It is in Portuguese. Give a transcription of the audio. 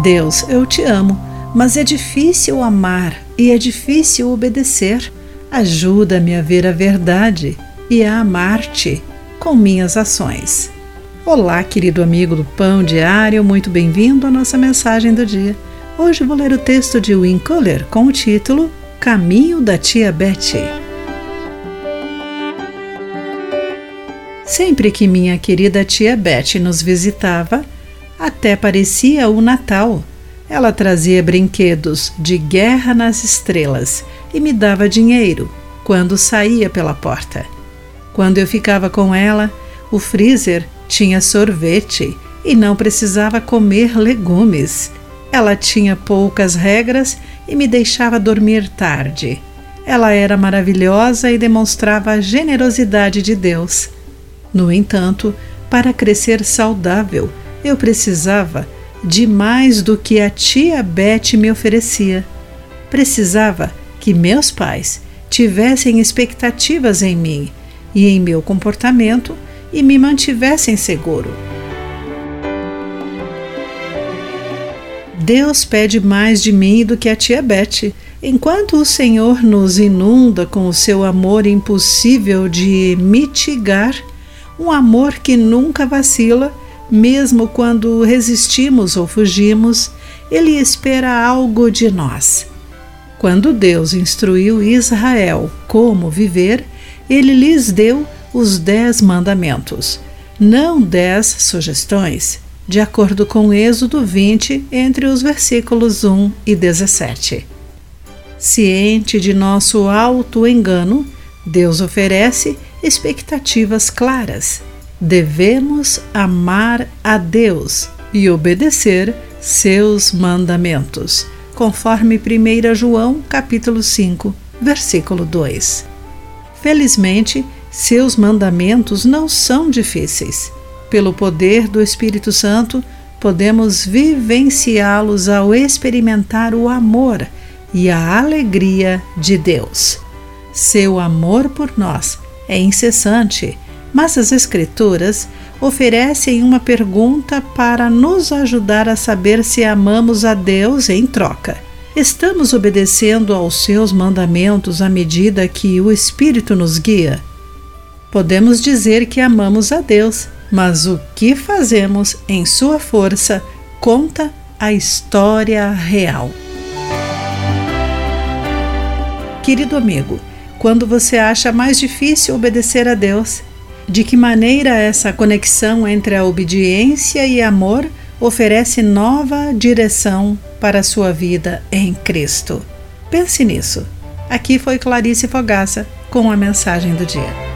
Deus, eu te amo, mas é difícil amar e é difícil obedecer. Ajuda-me a ver a verdade e a amar-te com minhas ações. Olá, querido amigo do Pão Diário, muito bem-vindo à nossa mensagem do dia. Hoje vou ler o texto de Win Kohler com o título Caminho da Tia Betty. Sempre que minha querida tia Betty nos visitava, até parecia o Natal. Ela trazia brinquedos de guerra nas estrelas e me dava dinheiro quando saía pela porta. Quando eu ficava com ela, o freezer tinha sorvete e não precisava comer legumes. Ela tinha poucas regras e me deixava dormir tarde. Ela era maravilhosa e demonstrava a generosidade de Deus. No entanto, para crescer saudável, eu precisava de mais do que a tia Beth me oferecia. Precisava que meus pais tivessem expectativas em mim e em meu comportamento e me mantivessem seguro. Deus pede mais de mim do que a tia Beth. Enquanto o Senhor nos inunda com o seu amor impossível de mitigar, um amor que nunca vacila, mesmo quando resistimos ou fugimos, ele espera algo de nós. Quando Deus instruiu Israel como viver, ele lhes deu os dez mandamentos, não dez sugestões, de acordo com Êxodo 20, entre os versículos 1 e 17. Ciente de nosso auto-engano, Deus oferece expectativas claras. Devemos amar a Deus e obedecer seus mandamentos, conforme 1 João capítulo 5, versículo 2. Felizmente, seus mandamentos não são difíceis. Pelo poder do Espírito Santo, podemos vivenciá-los ao experimentar o amor e a alegria de Deus. Seu amor por nós é incessante, mas as Escrituras oferecem uma pergunta para nos ajudar a saber se amamos a Deus em troca. Estamos obedecendo aos seus mandamentos à medida que o Espírito nos guia? Podemos dizer que amamos a Deus, mas o que fazemos em Sua força conta a história real. Querido amigo, quando você acha mais difícil obedecer a Deus? De que maneira essa conexão entre a obediência e amor oferece nova direção para a sua vida em Cristo? Pense nisso. Aqui foi Clarice Fogaça com a mensagem do dia.